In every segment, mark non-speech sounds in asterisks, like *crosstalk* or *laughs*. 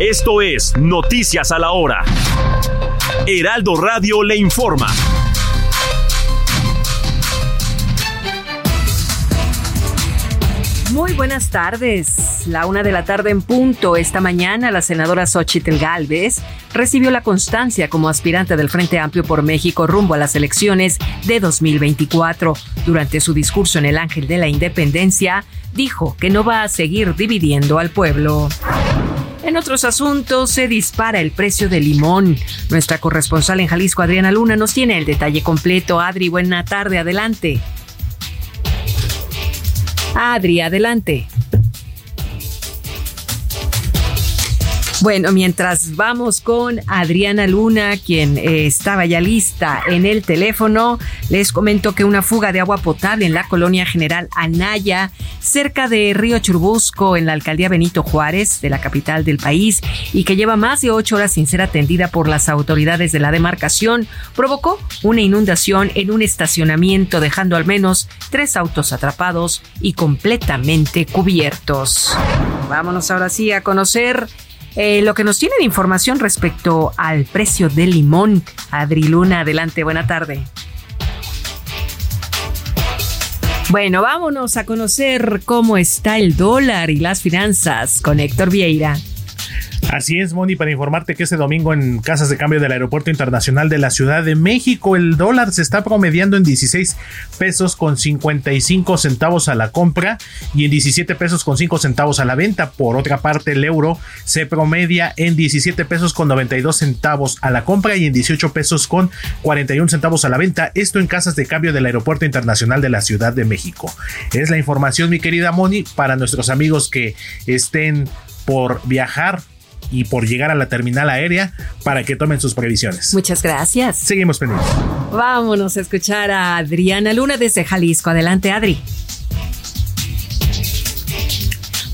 Esto es Noticias a la Hora. Heraldo Radio le informa. Muy buenas tardes. La una de la tarde en punto. Esta mañana la senadora Xochitl Galvez recibió la constancia como aspirante del Frente Amplio por México rumbo a las elecciones de 2024. Durante su discurso en el Ángel de la Independencia, dijo que no va a seguir dividiendo al pueblo. En otros asuntos, se dispara el precio del limón. Nuestra corresponsal en Jalisco, Adriana Luna, nos tiene el detalle completo. Adri, buena tarde, adelante. Adri, adelante. Bueno, mientras vamos con Adriana Luna, quien eh, estaba ya lista en el teléfono, les comento que una fuga de agua potable en la colonia general Anaya, cerca de Río Churbusco, en la alcaldía Benito Juárez, de la capital del país, y que lleva más de ocho horas sin ser atendida por las autoridades de la demarcación, provocó una inundación en un estacionamiento, dejando al menos tres autos atrapados y completamente cubiertos. Vámonos ahora sí a conocer eh, lo que nos tiene de información respecto al precio del limón. Adri Luna, adelante, buena tarde. Bueno, vámonos a conocer cómo está el dólar y las finanzas con Héctor Vieira. Así es, Moni, para informarte que este domingo en casas de cambio del Aeropuerto Internacional de la Ciudad de México, el dólar se está promediando en 16 pesos con 55 centavos a la compra y en 17 pesos con 5 centavos a la venta. Por otra parte, el euro se promedia en 17 pesos con 92 centavos a la compra y en 18 pesos con 41 centavos a la venta. Esto en casas de cambio del Aeropuerto Internacional de la Ciudad de México. Es la información, mi querida Moni, para nuestros amigos que estén por viajar y por llegar a la terminal aérea para que tomen sus previsiones. Muchas gracias. Seguimos pendientes. Vámonos a escuchar a Adriana Luna desde Jalisco. Adelante, Adri.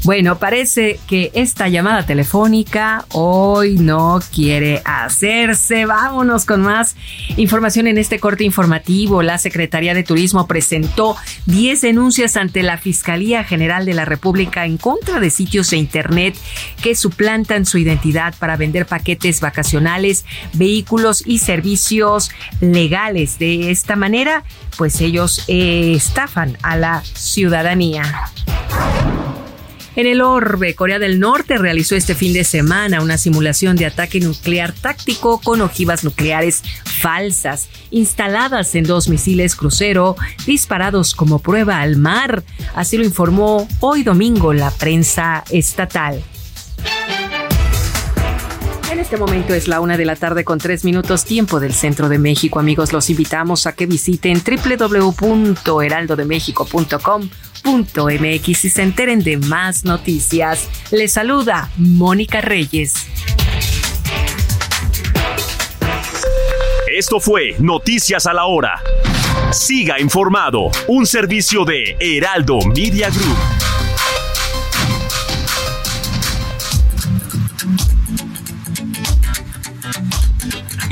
Bueno, parece que esta llamada telefónica hoy no quiere hacerse. Vámonos con más información en este corte informativo. La Secretaría de Turismo presentó 10 denuncias ante la Fiscalía General de la República en contra de sitios de Internet que suplantan su identidad para vender paquetes vacacionales, vehículos y servicios legales. De esta manera, pues ellos eh, estafan a la ciudadanía. En el orbe, Corea del Norte realizó este fin de semana una simulación de ataque nuclear táctico con ojivas nucleares falsas instaladas en dos misiles crucero disparados como prueba al mar. Así lo informó hoy domingo la prensa estatal. Este momento es la una de la tarde con tres minutos tiempo del centro de México. Amigos, los invitamos a que visiten www.heraldodemexico.com mx y se enteren de más noticias. Les saluda Mónica Reyes. Esto fue Noticias a la Hora. Siga informado, un servicio de Heraldo Media Group.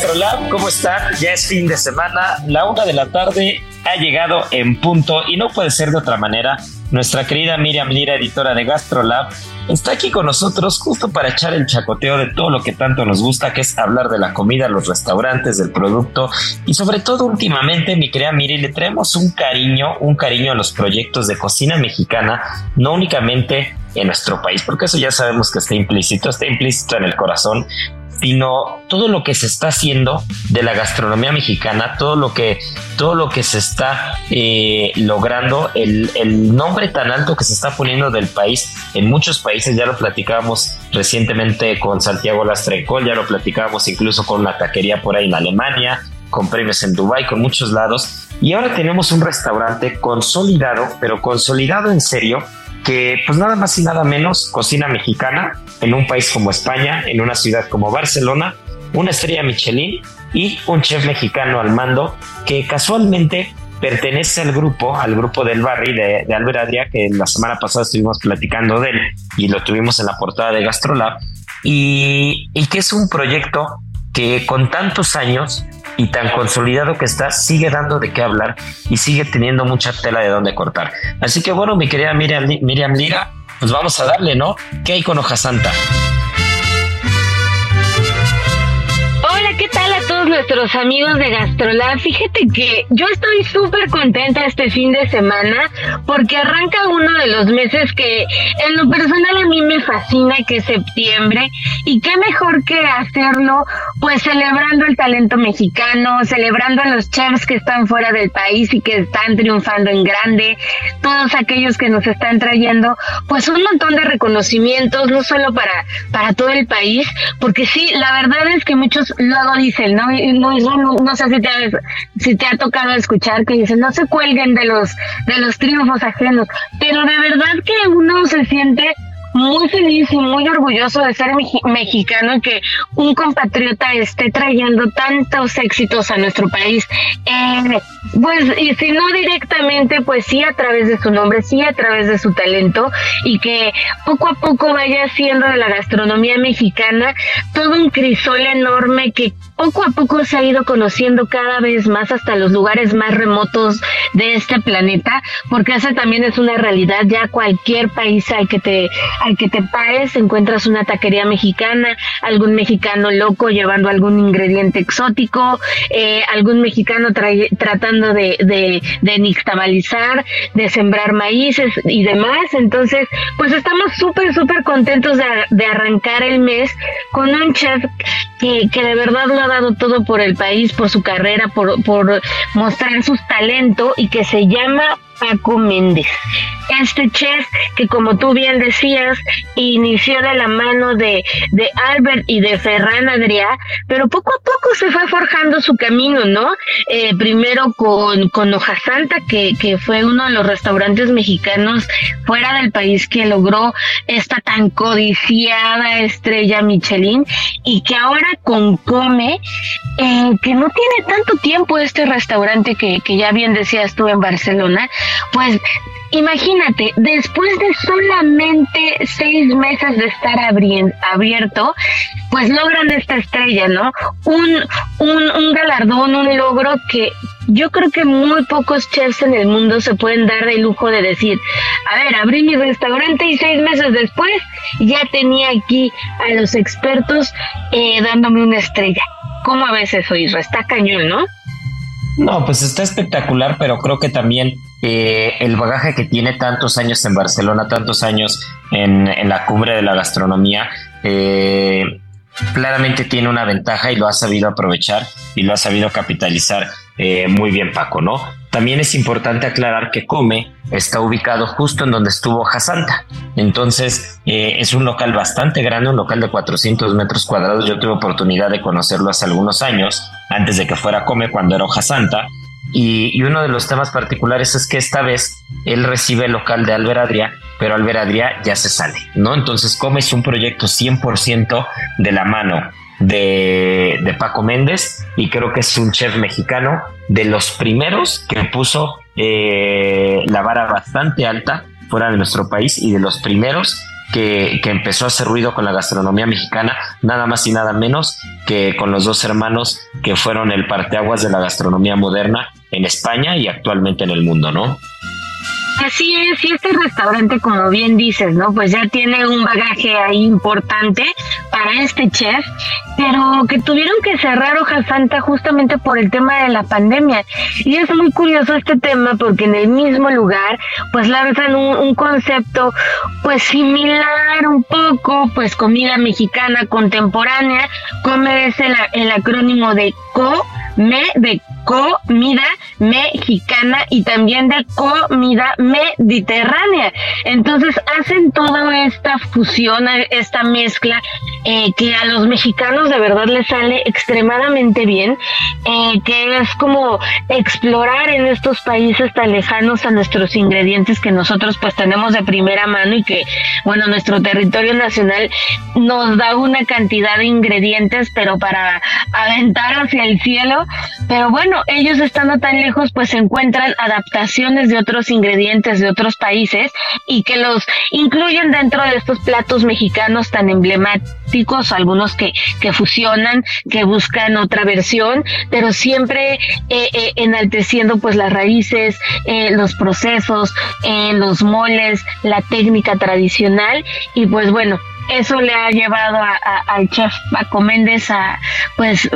GastroLab, ¿cómo están? Ya es fin de semana, la una de la tarde ha llegado en punto y no puede ser de otra manera. Nuestra querida Miriam Lira, editora de GastroLab, está aquí con nosotros justo para echar el chacoteo de todo lo que tanto nos gusta, que es hablar de la comida, los restaurantes, del producto y sobre todo últimamente, mi querida Miri, le traemos un cariño, un cariño a los proyectos de cocina mexicana, no únicamente en nuestro país, porque eso ya sabemos que está implícito, está implícito en el corazón, sino todo lo que se está haciendo de la gastronomía mexicana, todo lo que, todo lo que se está eh, logrando, el, el, nombre tan alto que se está poniendo del país en muchos países, ya lo platicábamos recientemente con Santiago Lastrecol, ya lo platicábamos incluso con una taquería por ahí en Alemania, con premios en Dubai, con muchos lados, y ahora tenemos un restaurante consolidado, pero consolidado en serio, que pues nada más y nada menos cocina mexicana en un país como España, en una ciudad como Barcelona, una estrella Michelin y un chef mexicano al mando que casualmente pertenece al grupo, al grupo del Barry de, de Albert Adria, que la semana pasada estuvimos platicando de él y lo tuvimos en la portada de Gastrolab, y, y que es un proyecto que con tantos años y tan consolidado que está, sigue dando de qué hablar y sigue teniendo mucha tela de dónde cortar. Así que bueno, mi querida Miriam, Miriam Lira, pues vamos a darle, ¿no? ¿Qué hay con Hoja Santa? Nuestros amigos de Gastrolab. Fíjate que yo estoy súper contenta este fin de semana porque arranca uno de los meses que en lo personal a mí me fascina, que es septiembre. Y qué mejor que hacerlo pues celebrando el talento mexicano, celebrando a los chefs que están fuera del país y que están triunfando en grande, todos aquellos que nos están trayendo pues un montón de reconocimientos, no solo para, para todo el país, porque sí, la verdad es que muchos luego dicen, ¿no? No, sé si te, si te ha tocado escuchar que dicen, no se cuelguen de los, de los triunfos ajenos, pero de verdad que uno se siente muy feliz y muy orgulloso de ser mexicano y que un compatriota esté trayendo tantos éxitos a nuestro país. Eh, pues, y si no directamente, pues sí a través de su nombre, sí a través de su talento y que poco a poco vaya haciendo de la gastronomía mexicana todo un crisol enorme que poco a poco se ha ido conociendo cada vez más hasta los lugares más remotos de este planeta, porque esa también es una realidad. Ya cualquier país al que te al que te pares encuentras una taquería mexicana, algún mexicano loco llevando algún ingrediente exótico, eh, algún mexicano tratando de, de, de nixtamalizar, de sembrar maíces y demás. Entonces, pues estamos súper, súper contentos de, de, arrancar el mes con un chef que, que de verdad lo ha dado todo por el país, por su carrera, por, por mostrar sus talentos y que se llama Paco Méndez. Este chef que como tú bien decías, inició de la mano de, de Albert y de Ferran Adrià, pero poco a poco se fue forjando su camino, ¿no? Eh, primero con, con Hoja Santa, que, que fue uno de los restaurantes mexicanos fuera del país que logró esta tan codiciada estrella Michelin y que ahora con Come, eh, que no tiene tanto tiempo este restaurante que, que ya bien decías tú en Barcelona, pues imagínate, después de solamente seis meses de estar abierto, pues logran esta estrella, ¿no? Un, un, un galardón, un logro que yo creo que muy pocos chefs en el mundo se pueden dar el lujo de decir, a ver, abrí mi restaurante y seis meses después ya tenía aquí a los expertos eh, dándome una estrella. ¿Cómo a veces soy? Está cañón, ¿no? No, pues está espectacular, pero creo que también eh, el bagaje que tiene tantos años en Barcelona, tantos años en, la cumbre de la gastronomía, eh, claramente tiene una ventaja y lo ha sabido aprovechar y lo ha sabido capitalizar eh, muy bien Paco, ¿no? También es importante aclarar que Come está ubicado justo en donde estuvo Jasanta. Entonces es un local bastante grande, un local de 400 metros cuadrados. Yo tuve oportunidad de conocerlo hace algunos años, antes de que fuera Come, cuando era Hoja Y, uno de los temas particulares es que esta vez él recibe el local de Albert Adria, pero Albert Adria ya se sale, ¿no? Entonces Come es un proyecto 100% de la mano de, de, Paco Méndez y creo que es un chef mexicano de los primeros que puso eh, la vara bastante alta fuera de nuestro país y de los primeros que, que, empezó a hacer ruido con la gastronomía mexicana, nada más y nada menos que con los dos hermanos que fueron el parteaguas de la gastronomía moderna en España y actualmente en el mundo, ¿no? Así es, y este restaurante, como bien dices, ¿no? Pues ya tiene un bagaje ahí importante para este chef, pero que tuvieron que cerrar Hoja Santa justamente por el tema de la pandemia. Y es muy curioso este tema porque en el mismo lugar, pues lanzan un, concepto, pues similar un poco, pues comida mexicana contemporánea, come es el, el acrónimo de CO me de comida mexicana y también de comida mediterránea. Entonces hacen toda esta fusión, esta mezcla eh, que a los mexicanos de verdad les sale extremadamente bien, eh, que es como explorar en estos países tan lejanos a nuestros ingredientes que nosotros pues tenemos de primera mano y que bueno nuestro territorio nacional nos da una cantidad de ingredientes pero para aventar hacia el cielo pero bueno, ellos estando tan lejos, pues encuentran adaptaciones de otros ingredientes de otros países y que los incluyen dentro de estos platos mexicanos tan emblemáticos, algunos que, que fusionan, que buscan otra versión, pero siempre eh, eh, enalteciendo pues las raíces, eh, los procesos, los moles, la técnica tradicional. Y pues bueno, eso le ha llevado a, al chef Paco Méndez a pues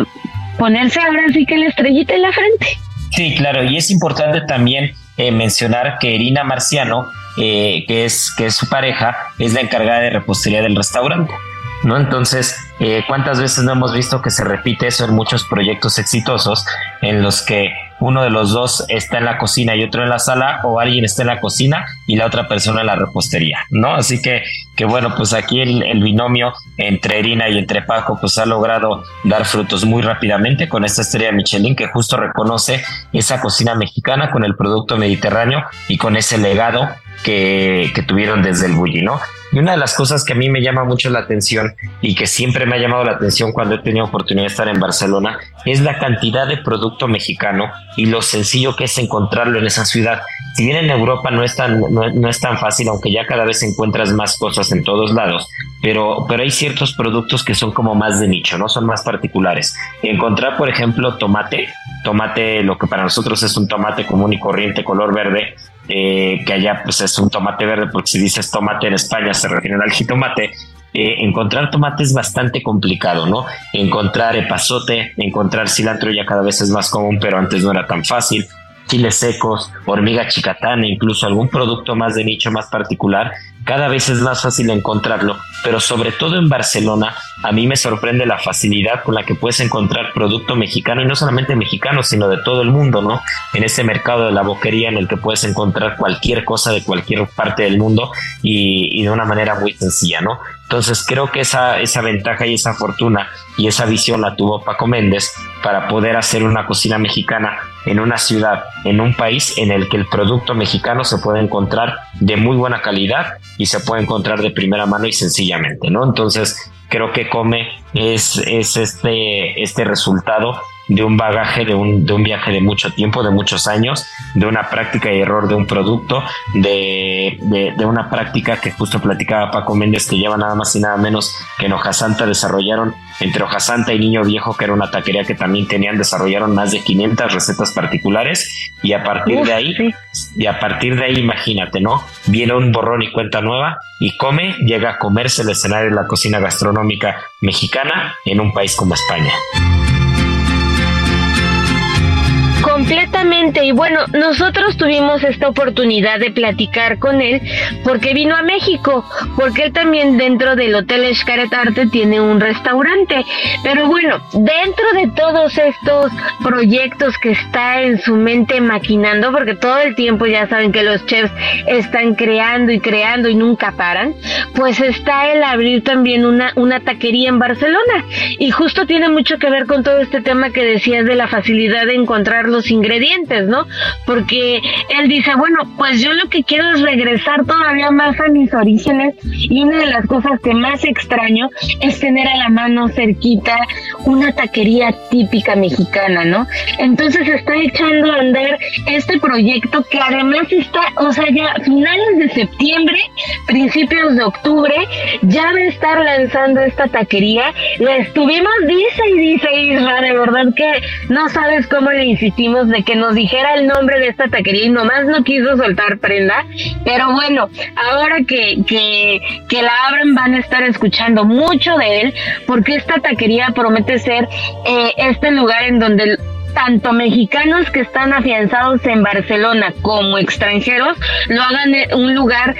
ponerse ahora sí que la estrellita en la frente. Sí, claro, y es importante también eh, mencionar que Irina Marciano, eh, que, es, que es su pareja, es la encargada de repostería del restaurante. ¿No? Entonces, eh, ¿cuántas veces no hemos visto que se repite eso en muchos proyectos exitosos en los que uno de los dos está en la cocina y otro en la sala o alguien está en la cocina y la otra persona en la repostería, ¿no? Así que, que bueno, pues aquí el, binomio entre Irina y entre Paco pues ha logrado dar frutos muy rápidamente con esta estrella Michelin que justo reconoce esa cocina mexicana con el producto mediterráneo y con ese legado que, que tuvieron desde el Bulli, ¿no? Y una de las cosas que a mí me llama mucho la atención y que siempre me ha llamado la atención cuando he tenido oportunidad de estar en Barcelona es la cantidad de producto mexicano y lo sencillo que es encontrarlo en esa ciudad. Si bien en Europa no es tan, no, es tan fácil, aunque ya cada vez encuentras más cosas en todos lados, pero, pero hay ciertos productos que son como más de nicho, ¿no? Son más particulares. Encontrar, por ejemplo, tomate, tomate, lo que para nosotros es un tomate común y corriente, color verde, eh, que allá pues es un tomate verde, porque si dices tomate en España se refiere al jitomate. Eh, encontrar tomate es bastante complicado, ¿no? Encontrar epazote, encontrar cilantro ya cada vez es más común, pero antes no era tan fácil. Chiles secos, hormiga chicatana, incluso algún producto más de nicho más particular, cada vez es más fácil encontrarlo, pero sobre todo en Barcelona, a mí me sorprende la facilidad con la que puedes encontrar producto mexicano y no solamente mexicano, sino de todo el mundo, ¿no? En ese mercado de la boquería en el que puedes encontrar cualquier cosa de cualquier parte del mundo y, y de una manera muy sencilla, ¿no? Entonces creo que esa, esa ventaja y esa fortuna y esa visión la tuvo Paco Méndez para poder hacer una cocina mexicana en una ciudad, en un país en el que el producto mexicano se puede encontrar de muy buena calidad y se puede encontrar de primera mano y sencillamente, ¿no? Entonces creo que Come es, es este, este resultado de un bagaje, de un, de un viaje de mucho tiempo, de muchos años, de una práctica y error de un producto, de, de, una práctica que justo platicaba Paco Méndez, que lleva nada más y nada menos que en Hojasanta desarrollaron, entre Hojasanta y Niño Viejo, que era una taquería que también tenían, desarrollaron más de 500 recetas particulares y a partir de ahí, y a partir de ahí, imagínate, ¿no? Viene un borrón y cuenta nueva y come, llega a comerse el escenario de la cocina gastronómica mexicana en un país como España. México. Completamente. Y bueno, nosotros tuvimos esta oportunidad de platicar con él porque vino a México, porque él también dentro del Hotel Arte tiene un restaurante. Pero bueno, dentro de todos estos proyectos que está en su mente maquinando, porque todo el tiempo ya saben que los chefs están creando y creando y nunca paran, pues está el abrir también una, una taquería en Barcelona. Y justo tiene mucho que ver con todo este tema que decías de la facilidad de encontrar los ingredientes, ¿no? Porque él dice, bueno, pues yo lo que quiero es regresar todavía más a mis orígenes y una de las cosas que más extraño es tener a la mano cerquita una taquería típica mexicana, ¿no? Entonces está echando a andar este proyecto que además está, o sea, ya finales de septiembre, principios de octubre, ya va a estar lanzando esta taquería. La estuvimos, dice y dice Isra, de verdad que no sabes cómo le insistimos de que nos dijera el nombre de esta taquería y nomás no quiso soltar prenda. Pero bueno, ahora que, que, que la abren van a estar escuchando mucho de él porque esta taquería promete ser eh, este lugar en donde tanto mexicanos que están afianzados en Barcelona como extranjeros lo hagan un lugar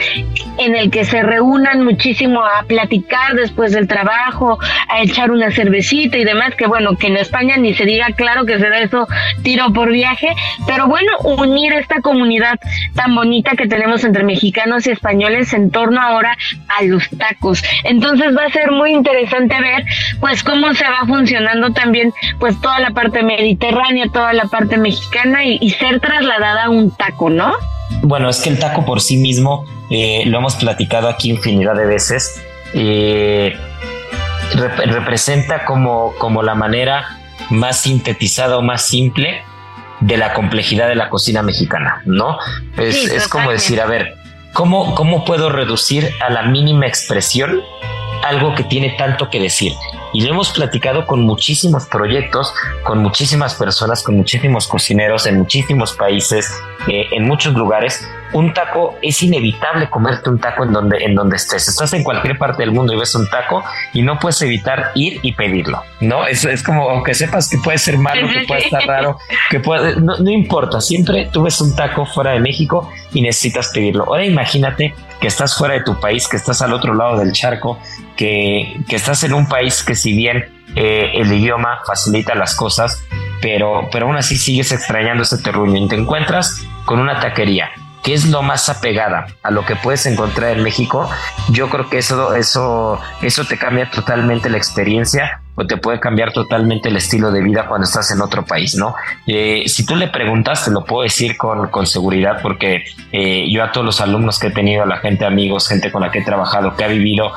en el que se reúnan muchísimo a platicar después del trabajo, a echar una cervecita y demás, que bueno, que en España ni se diga claro que se da eso tiro por viaje, pero bueno, unir esta comunidad tan bonita que tenemos entre mexicanos y españoles en torno ahora a los tacos. Entonces va a ser muy interesante ver pues cómo se va funcionando también pues toda la parte mediterránea toda la parte mexicana y, ser trasladada a un taco, ¿no? Bueno, es que el taco por sí mismo, eh, lo hemos platicado aquí infinidad de veces, eh, representa como, como la manera más sintetizada o más simple de la complejidad de la cocina mexicana, ¿no? Es, es como decir, a ver, ¿cómo, ¿cómo puedo reducir a la mínima expresión algo que tiene tanto que decir? Y lo hemos platicado con muchísimos proyectos, con muchísimas personas, con muchísimos cocineros en muchísimos países, eh, en muchos lugares. Un taco es inevitable comerte un taco en donde, en donde estés. Estás en cualquier parte del mundo y ves un taco y no puedes evitar ir y pedirlo. No es, es como, aunque sepas que puede ser malo, que puede estar raro, *laughs* que puede, no, no importa. Siempre tú ves un taco fuera de México y necesitas pedirlo. Ahora imagínate que estás fuera de tu país, que estás al otro lado del charco, que, estás en un país que si bien eh, el idioma facilita las cosas, pero, pero aún así sigues extrañando ese terruño y te encuentras con una taquería que es lo más apegada a lo que puedes encontrar en México, yo creo que eso, eso, eso te cambia totalmente la experiencia o te puede cambiar totalmente el estilo de vida cuando estás en otro país, ¿no? Eh, si tú le preguntas, te lo puedo decir con, con seguridad porque eh, yo a todos los alumnos que he tenido, a la gente, amigos, gente con la que he trabajado, que ha vivido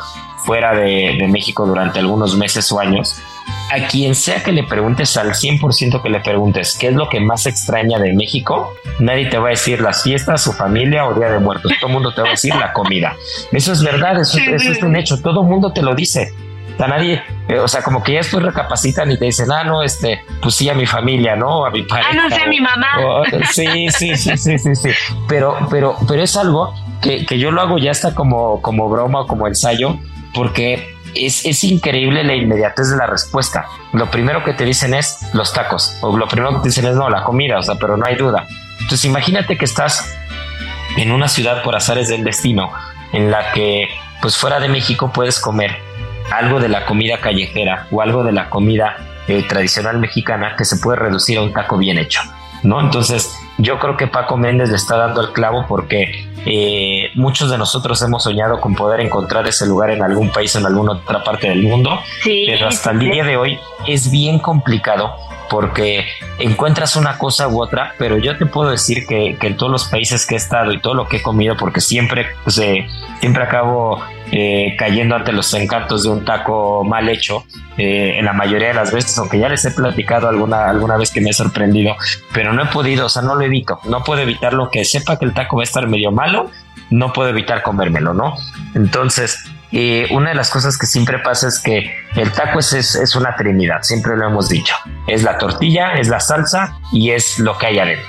fuera de, de México durante algunos meses o años, a quien sea que le preguntes, al 100% que le preguntes qué es lo que más extraña de México, nadie te va a decir las fiestas, su familia o Día de Muertos. Todo el mundo te va a decir la comida. Eso es verdad, eso, es un hecho. Todo el mundo te lo dice. O nadie, eh, o sea, como que ya después recapacitan y te dicen, ah, no, este, pues sí a mi familia, ¿no? A mi pareja. Ah, no sé, a mi mamá. sí, sí, sí, sí, sí, sí. Pero, pero, pero es algo que, que yo lo hago ya hasta como, como broma o como ensayo, porque es, increíble la inmediatez de la respuesta. Lo primero que te dicen es los tacos, o lo primero que te dicen es no, la comida, o sea, pero no hay duda. Entonces imagínate que estás en una ciudad por azares del destino, en la que pues fuera de México puedes comer algo de la comida callejera o algo de la comida eh, tradicional mexicana que se puede reducir a un taco bien hecho. ¿no? Entonces, yo creo que Paco Méndez le está dando el clavo porque eh, muchos de nosotros hemos soñado con poder encontrar ese lugar en algún país, en alguna otra parte del mundo, pero hasta el día de hoy es bien complicado porque encuentras una cosa u otra, pero yo te puedo decir que, en todos los países que he estado y todo lo que he comido, porque siempre, pues, eh, siempre acabo eh, cayendo ante los encantos de un taco mal hecho, eh, en la mayoría de las veces, aunque ya les he platicado alguna, alguna vez que me he sorprendido, pero no he podido, o sea, no lo evito, no puedo evitar lo que sepa que el taco va a estar medio malo, no puedo evitar comérmelo, ¿no? Entonces, y una de las cosas que siempre pasa es que el taco es, es, una trinidad, siempre lo hemos dicho. Es la tortilla, es la salsa y es lo que hay adentro.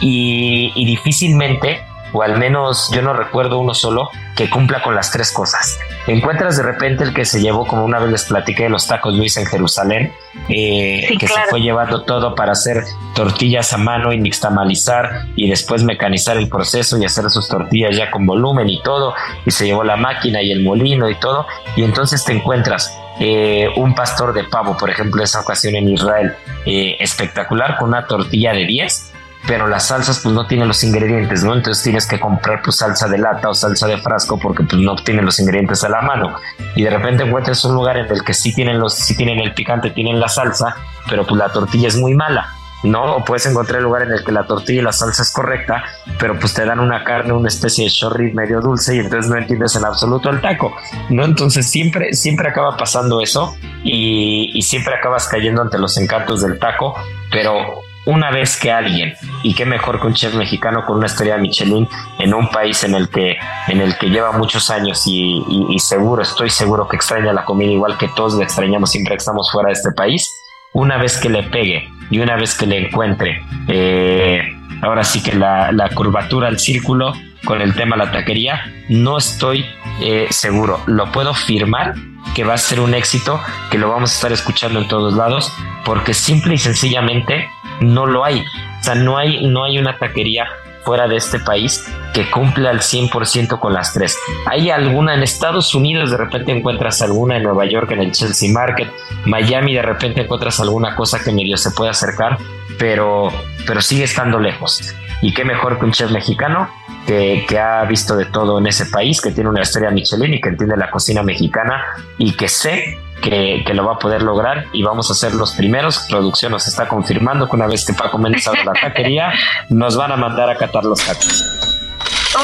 Y, y difícilmente, o al menos yo no recuerdo uno solo, que cumpla con las tres cosas. Encuentras de repente el que se llevó, como una vez les platiqué de los tacos Luis en Jerusalén, eh, que se fue llevando todo para hacer tortillas a mano y nixtamalizar y después mecanizar el proceso y hacer sus tortillas ya con volumen y todo, y se llevó la máquina y el molino y todo, y entonces te encuentras eh, un pastor de pavo, por ejemplo, esa ocasión en Israel, eh, espectacular, con una tortilla de 10 pero las salsas pues no tienen los ingredientes, ¿no? Entonces tienes que comprar pues salsa de lata o salsa de frasco porque pues no tienen los ingredientes a la mano. Y de repente encuentras un lugar en el que sí tienen los sí tienen el picante, tienen la salsa, pero pues la tortilla es muy mala. ¿no? O puedes encontrar el lugar en el que la tortilla y la salsa es correcta, pero pues te dan una carne, una especie de chorri medio dulce y entonces no entiendes en absoluto el taco, ¿no? Entonces siempre, siempre acaba pasando eso y, y siempre acabas cayendo ante los encantos del taco, pero una vez que alguien, y qué mejor que un chef mexicano con una de Michelin en un país en el que, en el que lleva muchos años y, seguro, estoy seguro que extraña la comida igual que todos la extrañamos siempre que estamos fuera de este país, una vez que le pegue y una vez que le encuentre, eh, ahora sí que la, curvatura al círculo con el tema de la taquería, no estoy eh, seguro, lo puedo firmar que va a ser un éxito, que lo vamos a estar escuchando en todos lados, porque simple y sencillamente no lo hay. O sea, no hay, no hay una taquería fuera de este país que cumpla al 100% con las tres. Hay alguna en Estados Unidos, de repente encuentras alguna en Nueva York, en el Chelsea Market, Miami, de repente encuentras alguna cosa que medio se puede acercar, pero, pero sigue estando lejos. Y qué mejor que un chef mexicano que, que, ha visto de todo en ese país, que tiene una historia Michelin y que entiende la cocina mexicana y que sé que, lo va a poder lograr y vamos a ser los primeros. Producción nos está confirmando que una vez que Paco Méndez abra la taquería, *laughs* nos van a mandar a catar los tacos.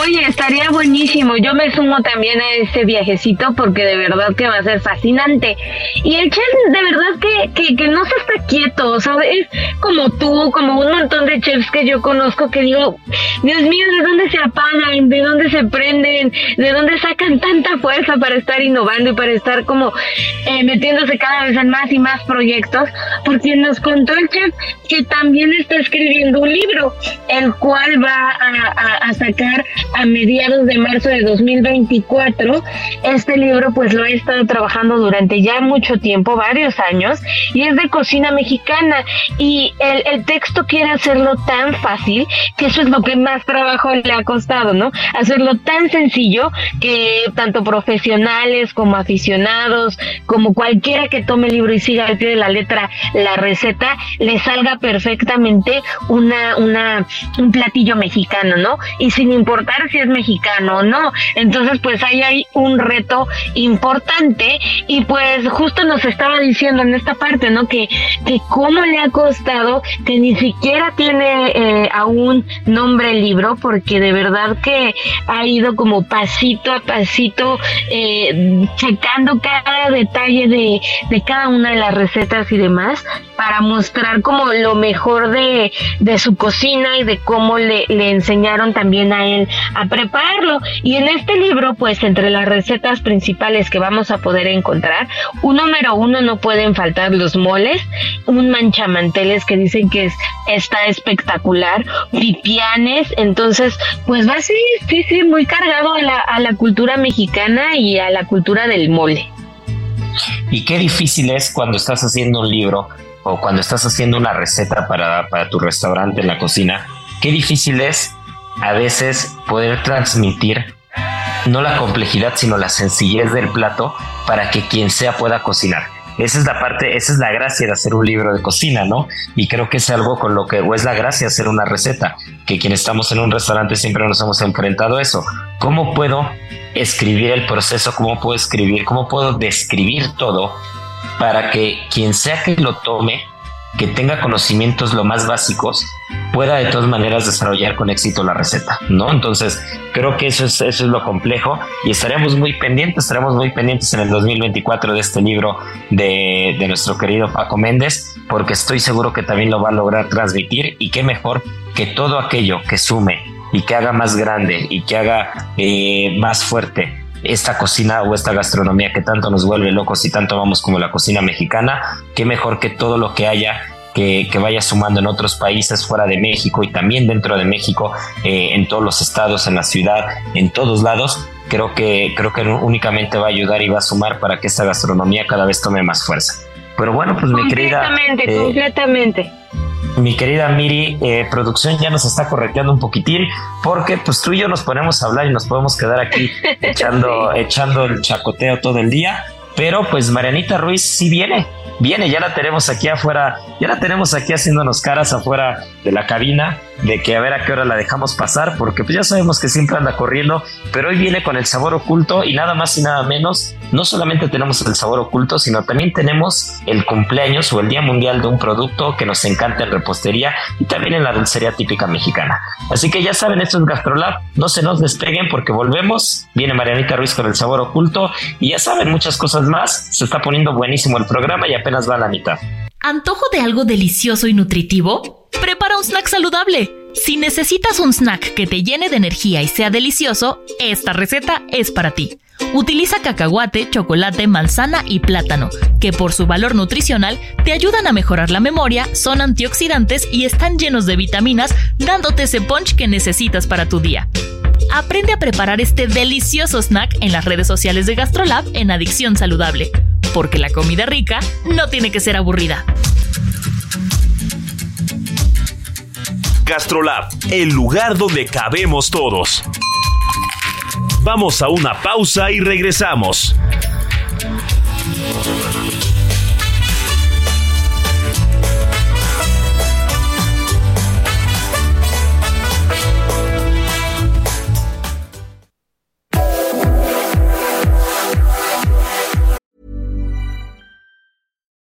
Oye, estaría buenísimo. Yo me sumo también a este viajecito porque de verdad que va a ser fascinante. Y el chef de verdad que, que, no se está quieto, ¿sabes? Como tú, como un montón de chefs que yo conozco que digo, Dios mío, ¿de dónde se apagan? ¿De dónde se prenden? ¿De dónde sacan tanta fuerza para estar innovando y para estar como eh, metiéndose cada vez en más y más proyectos? Porque nos contó el chef que también está escribiendo un libro, el cual va a sacar a mediados de marzo de 2024. Este libro pues lo he estado trabajando durante ya mucho tiempo, varios años, y es de cocina mexicana. Y el, texto quiere hacerlo tan fácil, que eso es lo que más trabajo le ha costado, ¿no? Hacerlo tan sencillo que tanto profesionales como aficionados, como cualquiera que tome el libro y siga al pie de la letra la receta, le salga perfectamente una, una, un platillo mexicano, ¿no? Y sin importar si es mexicano o no. Entonces, pues ahí hay un reto importante y pues justo nos estaba diciendo en esta parte, ¿no? Que, que cómo le ha costado, que ni siquiera tiene eh, aún nombre libro, porque de verdad que ha ido como pasito a pasito, eh, checando cada detalle de, de cada una de las recetas y demás, para mostrar como lo mejor de, de su cocina y de cómo le, le enseñaron también a él a prepararlo. Y en este libro, pues entre las recetas principales que vamos a poder encontrar, un número uno no pueden faltar los moles, un manchamanteles que dicen que es, está espectacular, pipianes, entonces pues va a ser sí, sí, muy cargado a la, a la cultura mexicana y a la cultura del mole. Y qué difícil es cuando estás haciendo un libro o cuando estás haciendo una receta para, para tu restaurante en la cocina, qué difícil es a veces poder transmitir no la complejidad, sino la sencillez del plato para que quien sea pueda cocinar. Esa es la parte, esa es la gracia de hacer un libro de cocina, ¿no? Y creo que es algo con lo que, o es la gracia de hacer una receta, que quienes estamos en un restaurante siempre nos hemos enfrentado a eso. ¿Cómo puedo escribir el proceso? ¿Cómo puedo escribir? ¿Cómo puedo describir todo para que quien sea que lo tome que tenga conocimientos lo más básicos, pueda de todas maneras desarrollar con éxito la receta, ¿no? Entonces, creo que eso es, eso es lo complejo y estaremos muy pendientes, estaremos muy pendientes en el 2024 de este libro de, de nuestro querido Paco Méndez, porque estoy seguro que también lo va a lograr transmitir y qué mejor que todo aquello que sume y que haga más grande y que haga eh, más fuerte esta cocina o esta gastronomía que tanto nos vuelve locos y tanto vamos como la cocina mexicana, qué mejor que todo lo que haya que, vaya sumando en otros países fuera de México y también dentro de México, eh, en todos los estados, en la ciudad, en todos lados, creo que, creo que únicamente va a ayudar y va a sumar para que esta gastronomía cada vez tome más fuerza. Pero bueno, pues mi querida... Completamente, eh, completamente mi querida Miri, eh, producción ya nos está correteando un poquitín porque pues tú y yo nos ponemos a hablar y nos podemos quedar aquí *laughs* echando, echando el chacoteo todo el día. Pero pues Marianita Ruiz sí viene, viene, ya la tenemos aquí afuera, ya la tenemos aquí haciéndonos caras afuera de la cabina, de que a ver a qué hora la dejamos pasar, porque pues ya sabemos que siempre anda corriendo, pero hoy viene con el sabor oculto y nada más y nada menos, no solamente tenemos el sabor oculto, sino también tenemos el cumpleaños o el Día Mundial de un producto que nos encanta en repostería y también en la dulcería típica mexicana. Así que ya saben, esto es Gastrolab, no se nos despeguen porque volvemos, viene Marianita Ruiz con el sabor oculto y ya saben muchas cosas más, se está poniendo buenísimo el programa y apenas va la mitad. ¿Antojo de algo delicioso y nutritivo? Prepara un snack saludable. Si necesitas un snack que te llene de energía y sea delicioso, esta receta es para ti. Utiliza cacahuate, chocolate, manzana y plátano, que por su valor nutricional te ayudan a mejorar la memoria, son antioxidantes y están llenos de vitaminas, dándote ese punch que necesitas para tu día. Aprende a preparar este delicioso snack en las redes sociales de GastroLab en Adicción Saludable, porque la comida rica no tiene que ser aburrida. GastroLab, el lugar donde cabemos todos. Vamos a una pausa y regresamos.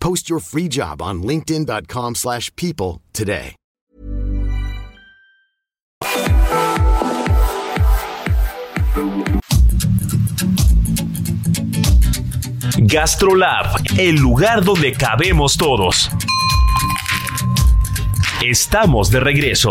Post your free job on linkedin.com/people slash people today. GastroLab, el lugar donde cabemos todos. Estamos de regreso.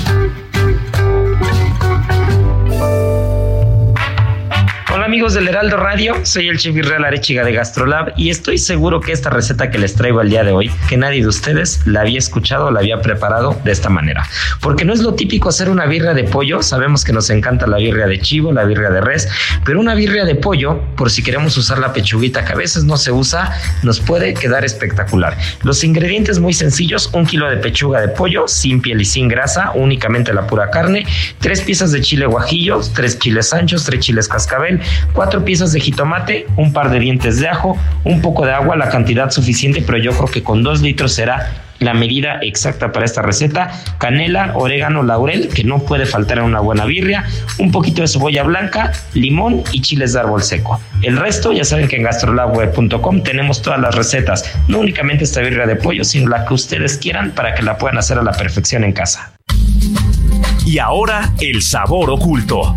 Hola amigos del Heraldo Radio, soy el chef Israel Arechiga de Gastrolab y estoy seguro que esta receta que les traigo el día de hoy, que nadie de ustedes la había escuchado o la había preparado de esta manera. Porque no es lo típico hacer una birria de pollo, sabemos que nos encanta la birria de chivo, la birria de res, pero una birria de pollo, por si queremos usar la pechuguita que a veces no se usa, nos puede quedar espectacular. Los ingredientes muy sencillos, un kilo de pechuga de pollo, sin piel y sin grasa, únicamente la pura carne, tres piezas de chile guajillo, tres chiles anchos, tres chiles cascabel, cuatro piezas de jitomate, un par de dientes de ajo, un poco de agua, la cantidad suficiente, pero yo creo que con dos litros será la medida exacta para esta receta, canela, orégano, laurel, que no puede faltar en una buena birria, un poquito de cebolla blanca, limón y chiles de árbol seco. El resto, ya saben que en gastrolabweb.com tenemos todas las recetas, no únicamente esta birria de pollo, sino la que ustedes quieran para que la puedan hacer a la perfección en casa. Y ahora, el sabor oculto.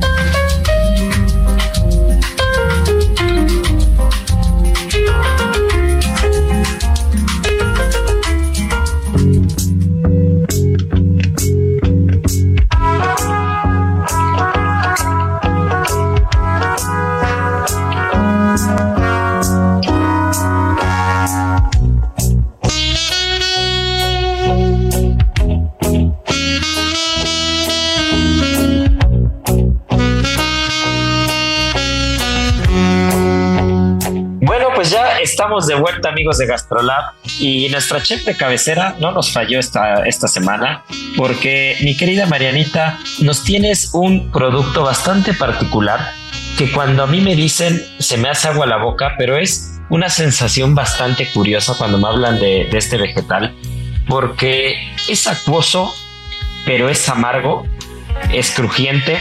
Estamos de vuelta, amigos de Gastrolab, y nuestra chef de cabecera no nos falló esta, esta semana, porque mi querida Marianita, nos tienes un producto bastante particular que cuando a mí me dicen se me hace agua la boca, pero es una sensación bastante curiosa cuando me hablan de, de este vegetal, porque es acuoso, pero es amargo, es crujiente,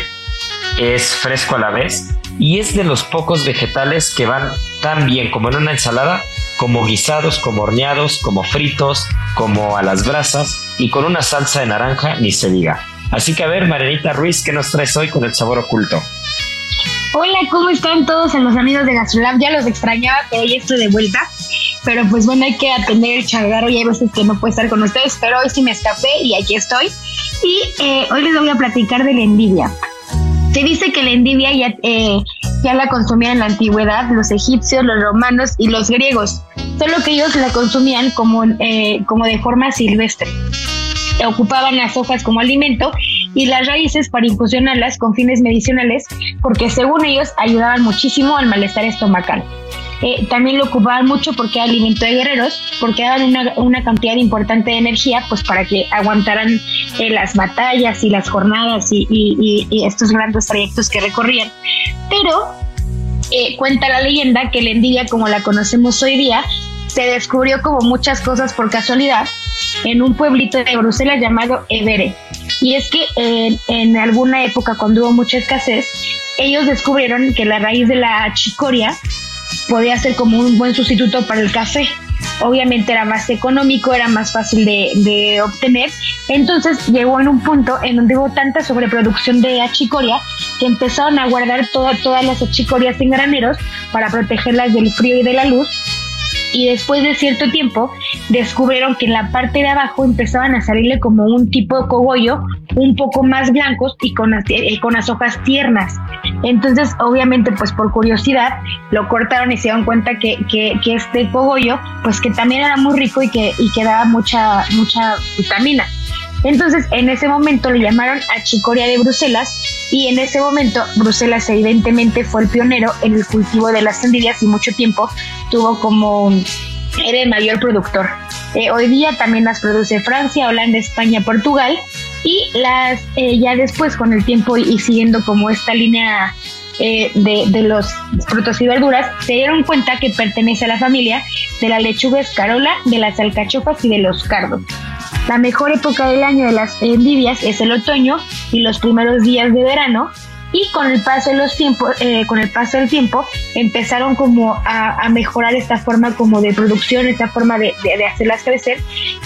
es fresco a la vez y es de los pocos vegetales que van tan bien como en una ensalada, como guisados, como horneados, como fritos, como a las brasas y con una salsa de naranja ni se diga. Así que a ver, Marianita Ruiz, ¿qué nos traes hoy con el sabor oculto? Hola, ¿cómo están todos en los amigos de Gastrolab? Ya los extrañaba, pero hoy estoy de vuelta. pero pues bueno, hay que atender el changarro y hay veces que no puedo estar con ustedes, pero hoy sí me escapé y aquí estoy. Y eh, hoy les voy a platicar de la envidia. Se dice que la envidia ya, eh, ya la consumían en la antigüedad los egipcios, los romanos y los griegos, solo que ellos la consumían como, eh, como de forma silvestre. Ocupaban las hojas como alimento y las raíces para infusionarlas con fines medicinales porque según ellos ayudaban muchísimo al malestar estomacal. Eh, también lo ocupaban mucho porque era alimento de guerreros, porque daban una, una cantidad importante de energía pues para que aguantaran eh, las batallas y las jornadas y, y, y, estos grandes trayectos que recorrían. Pero eh, cuenta la leyenda que la envidia como la conocemos hoy día se descubrió como muchas cosas por casualidad en un pueblito de Bruselas llamado Evere. Y es que en, en alguna época, cuando hubo mucha escasez, ellos descubrieron que la raíz de la chicoria podía ser como un buen sustituto para el café. Obviamente era más económico, era más fácil de, de, obtener. Entonces llegó en un punto en donde hubo tanta sobreproducción de achicoria que empezaron a guardar toda, todas las achicorias en graneros para protegerlas del frío y de la luz y después de cierto tiempo descubrieron que en la parte de abajo empezaban a salirle como un tipo de cogollo un poco más blancos y con, eh, con las hojas tiernas. Entonces, obviamente, pues por curiosidad, lo cortaron y se dieron cuenta que, que, este cogollo, pues que también era muy rico y que, y que daba mucha, mucha vitamina. Entonces, en ese momento le llamaron achicoria de Bruselas y en ese momento Bruselas evidentemente fue el pionero en el cultivo de las endivias y mucho tiempo tuvo como era el mayor productor. Eh, hoy día también las produce Francia, Holanda, España, Portugal y las eh, ya después con el tiempo y, siguiendo como esta línea eh, de, de, los frutos y verduras, se dieron cuenta que pertenece a la familia de la lechuga escarola, de las alcachofas y de los cardos. La mejor época del año de las endivias es el otoño y los primeros días de verano. Y con el paso de los tiempos, eh, con el paso del tiempo, empezaron como a, a, mejorar esta forma como de producción, esta forma de, de, de hacerlas crecer.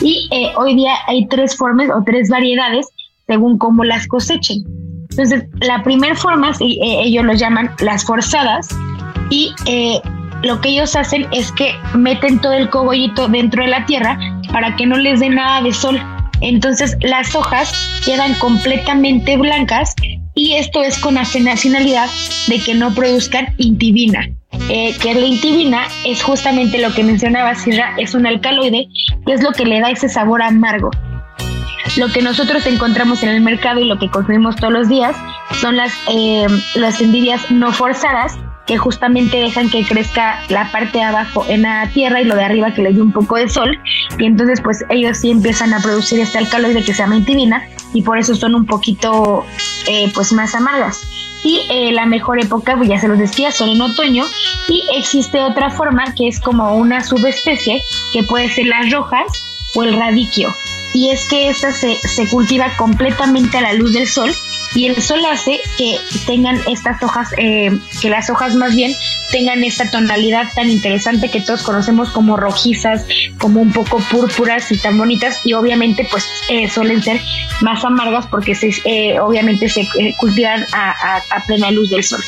Y eh, hoy día hay tres formas o tres variedades según cómo las cosechen. Entonces, la primera forma, eh, ellos lo llaman las forzadas, y eh, lo que ellos hacen es que meten todo el cogollito dentro de la tierra para que no les dé nada de sol. Entonces las hojas quedan completamente blancas y esto es con la finalidad de que no produzcan intibina. Eh, que la intibina es justamente lo que mencionaba Sierra, es un alcaloide que es lo que le da ese sabor amargo. Lo que nosotros encontramos en el mercado y lo que consumimos todos los días son las, eh, las endivias no forzadas, que justamente dejan que crezca la parte de abajo en la tierra y lo de arriba que les dé un poco de sol y entonces pues ellos sí empiezan a producir este alcaloide que se llama intivina y por eso son un poquito eh, pues más amargas. Y eh, la mejor época pues ya se los decía son en otoño y existe otra forma que es como una subespecie que puede ser las rojas o el radiquio y es que esta se, se cultiva completamente a la luz del sol y el sol hace que tengan estas hojas, eh, que las hojas más bien tengan esta tonalidad tan interesante que todos conocemos como rojizas, como un poco púrpuras y tan bonitas y obviamente pues eh, suelen ser más amargas porque se, eh, obviamente se cultivan a, a, a plena luz del sol.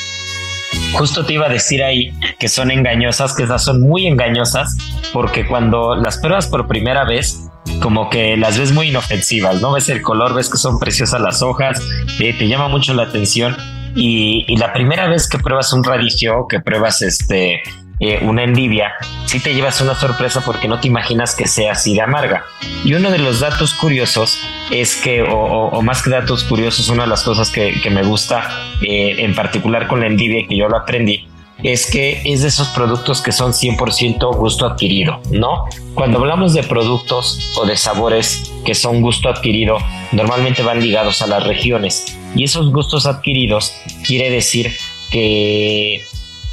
Justo te iba a decir ahí que son engañosas, que esas son muy engañosas, porque cuando las pruebas por primera vez, como que las ves muy inofensivas, ¿no? Ves el color, ves que son preciosas las hojas, eh, te llama mucho la atención. Y, la primera vez que pruebas un radicio, que pruebas este, eh, una endivia, sí te llevas una sorpresa porque no te imaginas que sea así de amarga. Y uno de los datos curiosos es que, o, o, más que datos curiosos, una de las cosas que, que me gusta eh, en particular con la endivia, que yo lo aprendí, es que es de esos productos que son 100% gusto adquirido, ¿no? Cuando hablamos de productos o de sabores que son gusto adquirido, normalmente van ligados a las regiones. Y esos gustos adquiridos quiere decir que,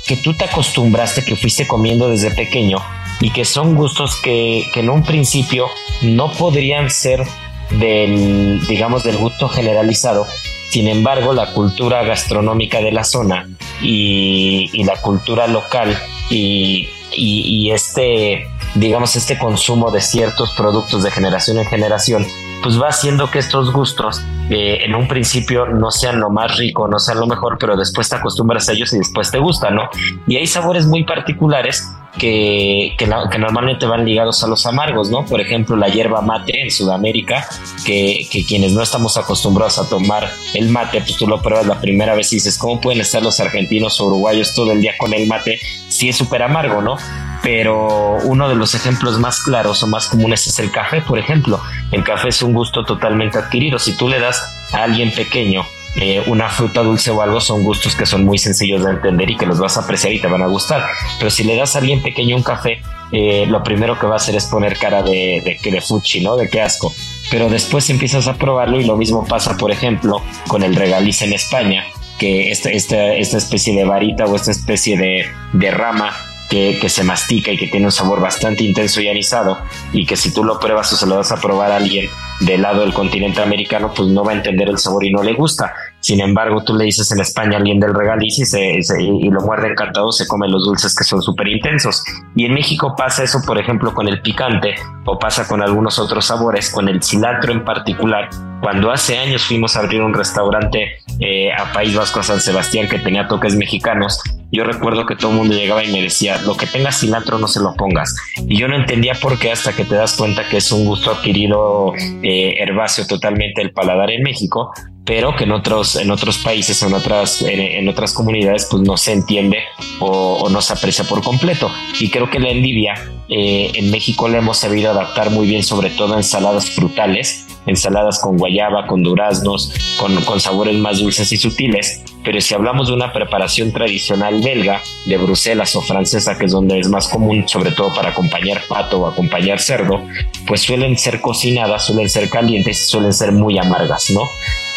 que tú te acostumbraste, que fuiste comiendo desde pequeño y que son gustos que, que en un principio no podrían ser del, digamos, del gusto generalizado, sin embargo, la cultura gastronómica de la zona y, la cultura local y, este, digamos, este consumo de ciertos productos de generación en generación, pues va haciendo que estos gustos eh, en un principio no sean lo más rico, no sean lo mejor, pero después te acostumbras a ellos y después te gustan, ¿no? Y hay sabores muy particulares que, que, normalmente van ligados a los amargos, ¿no? Por ejemplo, la hierba mate en Sudamérica, que, que, quienes no estamos acostumbrados a tomar el mate, pues tú lo pruebas la primera vez y dices, ¿cómo pueden estar los argentinos o uruguayos todo el día con el mate? Sí es súper amargo, ¿no? Pero uno de los ejemplos más claros o más comunes es el café, por ejemplo. El café es un gusto totalmente adquirido. Si tú le das a alguien pequeño eh, una fruta dulce o algo son gustos que son muy sencillos de entender y que los vas a apreciar y te van a gustar. Pero si le das a alguien pequeño un café, eh, lo primero que va a hacer es poner cara de, de, de fuchi, ¿no? De qué asco. Pero después empiezas a probarlo y lo mismo pasa, por ejemplo, con el regaliz en España, que esta, esta, esta especie de varita o esta especie de, de rama que, que, se mastica y que tiene un sabor bastante intenso y anisado y que si tú lo pruebas o se lo das a probar a alguien del lado del continente americano, pues no va a entender el sabor y no le gusta. Sin embargo, tú le dices en España a alguien del regaliz y, se, y lo muerde encantado, se come los dulces que son súper intensos. Y en México pasa eso, por ejemplo, con el picante o pasa con algunos otros sabores, con el cilantro en particular. Cuando hace años fuimos a abrir un restaurante eh, a País Vasco, a San Sebastián, que tenía toques mexicanos, yo recuerdo que todo el mundo llegaba y me decía, lo que tenga cilantro no se lo pongas. Y yo no entendía por qué hasta que te das cuenta que es un gusto adquirido eh, herbáceo totalmente el paladar en México, pero que en otros, en otros países, en otras, en, otras comunidades, pues no se entiende o, no se aprecia por completo. Y creo que la endivia eh, en México la hemos sabido adaptar muy bien, sobre todo a ensaladas frutales, ensaladas con guayaba, con duraznos, con, con sabores más dulces y sutiles. Pero si hablamos de una preparación tradicional belga, de Bruselas o francesa, que es donde es más común, sobre todo para acompañar pato o acompañar cerdo, pues suelen ser cocinadas, suelen ser calientes, suelen ser muy amargas, ¿no?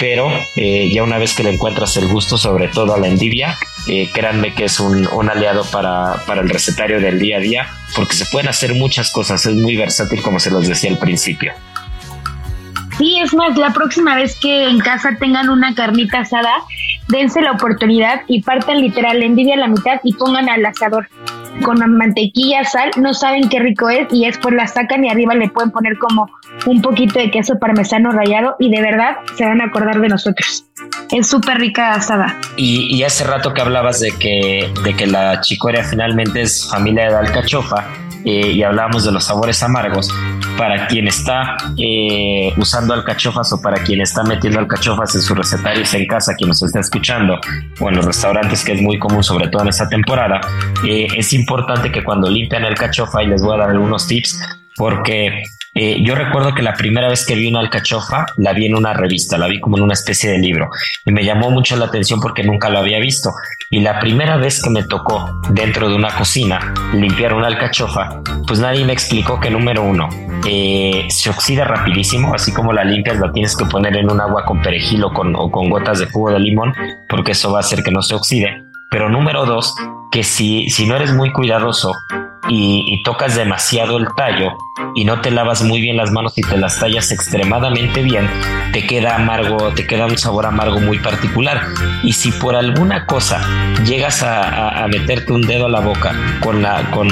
Pero eh, ya una vez que le encuentras el gusto, sobre todo a la endivia, eh, créanme que es un, aliado para, para, el recetario del día a día, porque se pueden hacer muchas cosas, es muy versátil como se los decía al principio. Sí, es más, la próxima vez que en casa tengan una carnita asada, dense la oportunidad y partan literal la endivia a la mitad y pongan al asador con mantequilla, sal, no saben qué rico es y después la sacan y arriba le pueden poner como un poquito de queso parmesano rallado y de verdad se van a acordar de nosotros. Es súper rica asada. Y, y, hace rato que hablabas de que, de que la chicoria finalmente es familia de alcachofa, eh, y hablábamos de los sabores amargos, para quien está eh, usando alcachofas o para quien está metiendo alcachofas en sus recetarios en casa, quien nos está escuchando, o en los restaurantes, que es muy común, sobre todo en esta temporada, eh, es importante que cuando limpian el cachofa, y les voy a dar algunos tips, porque eh, yo recuerdo que la primera vez que vi una alcachofa la vi en una revista, la vi como en una especie de libro y me llamó mucho la atención porque nunca lo había visto. Y la primera vez que me tocó dentro de una cocina limpiar una alcachofa, pues nadie me explicó que número uno, eh, se oxida rapidísimo, así como la limpias la tienes que poner en un agua con perejil o con, o con gotas de jugo de limón porque eso va a hacer que no se oxide. Pero número dos, que si, si no eres muy cuidadoso y, tocas demasiado el tallo y no te lavas muy bien las manos y te las tallas extremadamente bien, te queda amargo, te queda un sabor amargo muy particular. Y si por alguna cosa llegas a, meterte un dedo a la boca con, la, con,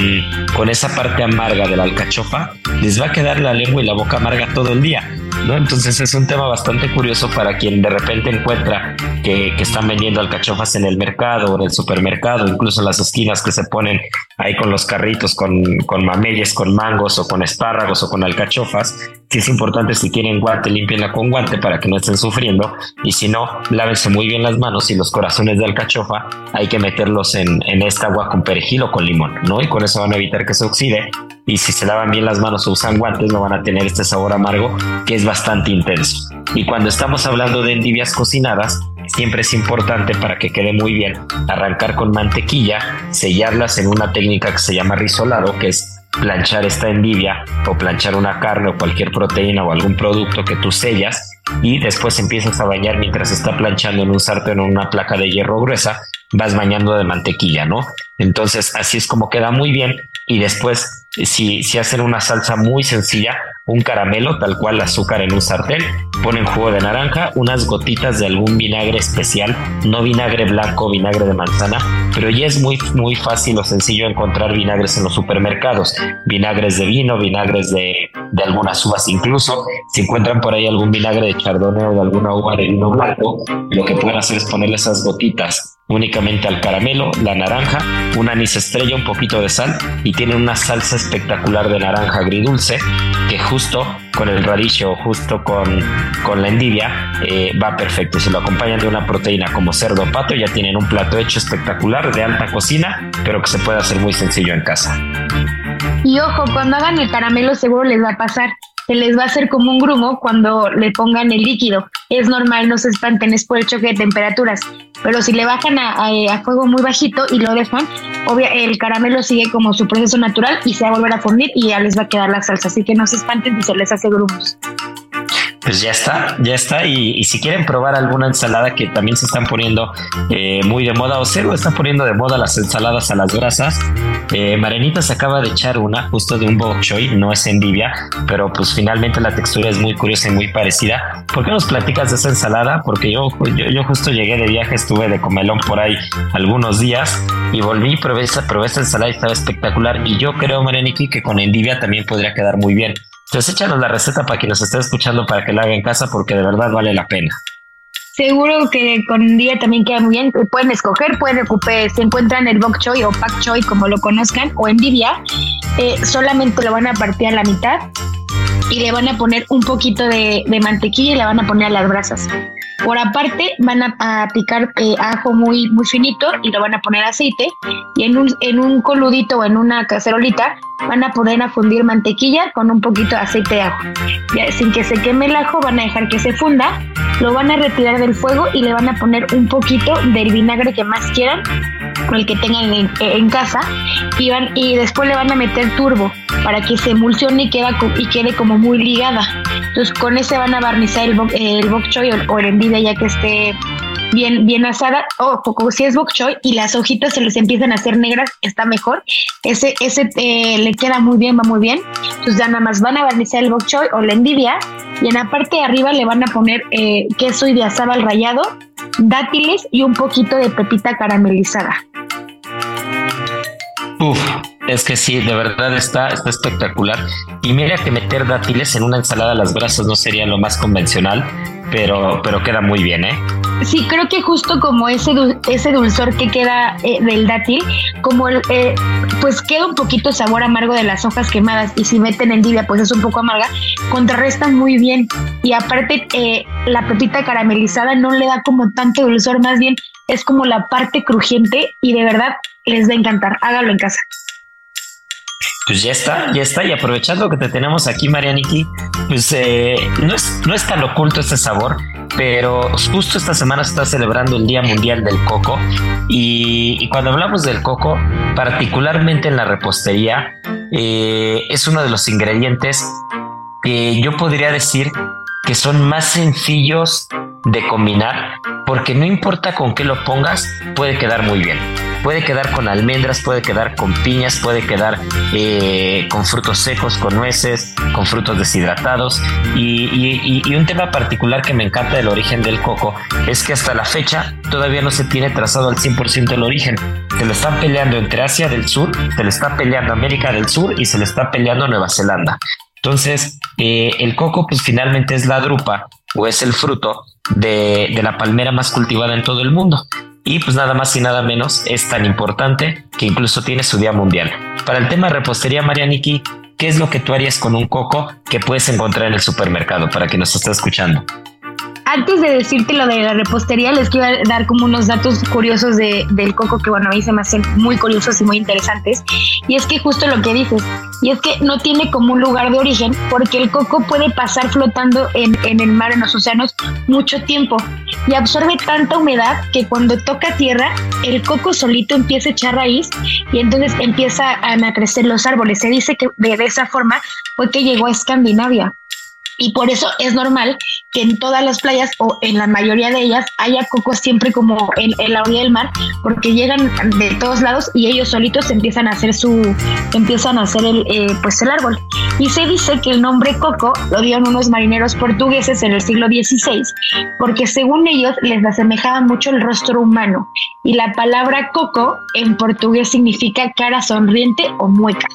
con esa parte amarga de la alcachofa, les va a quedar la lengua y la boca amarga todo el día. ¿No? Entonces es un tema bastante curioso para quien de repente encuentra que, que, están vendiendo alcachofas en el mercado o en el supermercado, incluso en las esquinas que se ponen ahí con los carritos, con, con mameyes, con mangos o con espárragos o con alcachofas. Si es importante, si tienen guante, limpienla con guante para que no estén sufriendo. Y si no, lávense muy bien las manos y los corazones de alcachofa hay que meterlos en, en esta agua con perejil o con limón, ¿no? Y con eso van a evitar que se oxide y si se lavan bien las manos o usan guantes no van a tener este sabor amargo que es bastante intenso. Y cuando estamos hablando de endivias cocinadas, siempre es importante para que quede muy bien arrancar con mantequilla, sellarlas en una técnica que se llama risolado, que es planchar esta endivia o planchar una carne o cualquier proteína o algún producto que tú sellas y después empiezas a bañar mientras está planchando en un sartén o una placa de hierro gruesa, vas bañando de mantequilla, ¿no? Entonces así es como queda muy bien y después si, si hacen una salsa muy sencilla, un caramelo, tal cual azúcar en un sartén, ponen jugo de naranja, unas gotitas de algún vinagre especial, no vinagre blanco, vinagre de manzana, pero ya es muy, muy fácil o sencillo encontrar vinagres en los supermercados, vinagres de vino, vinagres de, de algunas uvas, incluso si encuentran por ahí algún vinagre de chardonnay o de alguna uva de vino blanco, lo que pueden hacer es ponerle esas gotitas únicamente al caramelo, la naranja, un anís estrella, un poquito de sal y tienen una salsa espectacular de naranja agridulce que justo con el radillo, justo con, con la endivia, eh, va perfecto. Si lo acompañan de una proteína como cerdo o pato, ya tienen un plato hecho espectacular de alta cocina, pero que se puede hacer muy sencillo en casa. Y ojo, cuando hagan el caramelo seguro les va a pasar se les va a hacer como un grumo cuando le pongan el líquido. Es normal, no se espanten, es por el choque de temperaturas. Pero si le bajan a, fuego muy bajito y lo dejan, obvio, el caramelo sigue como su proceso natural y se va a volver a fundir y ya les va a quedar la salsa. Así que no se espanten si se les hace grumos pues ya está, ya está. Y, si quieren probar alguna ensalada que también se están poniendo eh, muy de moda, o Cero está poniendo de moda las ensaladas a las grasas. Eh, Marenita se acaba de echar una justo de un bok choy, no es endivia, pero pues finalmente la textura es muy curiosa y muy parecida. ¿Por qué nos platicas de esa ensalada? Porque yo, yo, justo llegué de viaje, estuve de comelón por ahí algunos días y volví, probé probé esa ensalada y estaba espectacular. Y yo creo, Mareniki, que con endivia también podría quedar muy bien. Entonces échanos la receta para quien nos esté escuchando para que la haga en casa porque de verdad vale la pena. Seguro que con día también queda muy bien. Pueden escoger, pueden ocupar, se encuentran el bok choy o pak choy como lo conozcan o en eh, solamente lo van a partir a la mitad y le van a poner un poquito de, mantequilla y le van a poner a las brasas. Por aparte van a, picar eh, ajo muy, muy finito y lo van a poner aceite y en un, en un coludito o en una cacerolita van a poner a fundir mantequilla con un poquito de aceite de ajo. Ya, sin que se queme el ajo van a dejar que se funda, lo van a retirar del fuego y le van a poner un poquito del vinagre que más quieran, el que tengan en, casa, y, van, y después le van a meter turbo para que se emulsione y, queda, y quede como muy ligada. Entonces con ese van a barnizar el, el bok choy o, el envidia ya que esté bien, bien asada, o si es bok choy y las hojitas se les empiezan a hacer negras, está mejor. Ese, ese eh, le queda muy bien, va muy bien. Entonces ya nada más van a barnizar el bok choy o la envidia y en la parte de arriba le van a poner eh, queso y de asada al rallado, dátiles y un poquito de pepita caramelizada. Uf, es que sí, de verdad está, está espectacular. Y mira que meter dátiles en una ensalada a las brasas no sería lo más convencional, pero, pero queda muy bien, ¿eh? Sí, creo que justo como ese, ese dulzor que queda eh, del dátil, como el, eh, pues queda un poquito sabor amargo de las hojas quemadas y si meten endivia pues es un poco amarga, contrarresta muy bien y aparte eh, la pepita caramelizada no le da como tanto dulzor, más bien es como la parte crujiente y de verdad les va a encantar. Hágalo en casa. Pues ya está, ya está. Y aprovechando que te tenemos aquí, Marianiki, pues eh, no, es, no es tan oculto este sabor, pero justo esta semana se está celebrando el Día Mundial del Coco. Y, cuando hablamos del coco, particularmente en la repostería, eh, es uno de los ingredientes que yo podría decir que son más sencillos de combinar, porque no importa con qué lo pongas, puede quedar muy bien. Puede quedar con almendras, puede quedar con piñas, puede quedar eh, con frutos secos, con nueces, con frutos deshidratados. Y, un tema particular que me encanta del origen del coco es que hasta la fecha todavía no se tiene trazado al 100% el origen. Se le está peleando entre Asia del Sur, se le está peleando América del Sur y se le está peleando Nueva Zelanda. Entonces, eh, el coco pues finalmente es la drupa o es el fruto de, la palmera más cultivada en todo el mundo. Y pues nada más y nada menos es tan importante que incluso tiene su día mundial. Para el tema de repostería, Marianiki, ¿qué es lo que tú harías con un coco que puedes encontrar en el supermercado para que nos esté escuchando? Antes de decirte lo de la repostería, les quiero dar como unos datos curiosos de, del coco que, bueno, a mí se me hacen muy curiosos y muy interesantes. Y es que justo lo que dices, y es que no tiene como un lugar de origen, porque el coco puede pasar flotando en, en el mar, en los océanos, mucho tiempo y absorbe tanta humedad que cuando toca tierra, el coco solito empieza a echar raíz y entonces empieza a crecer los árboles. Se dice que de esa forma fue que llegó a Escandinavia. Y por eso es normal que en todas las playas o en la mayoría de ellas haya cocos siempre como en, la orilla del mar, porque llegan de todos lados y ellos solitos empiezan a hacer su, empiezan a hacer el, eh, pues el árbol. Y se dice que el nombre coco lo dieron unos marineros portugueses en el siglo XVI, porque según ellos les asemejaba mucho el rostro humano. Y la palabra coco en portugués significa cara sonriente o mueca.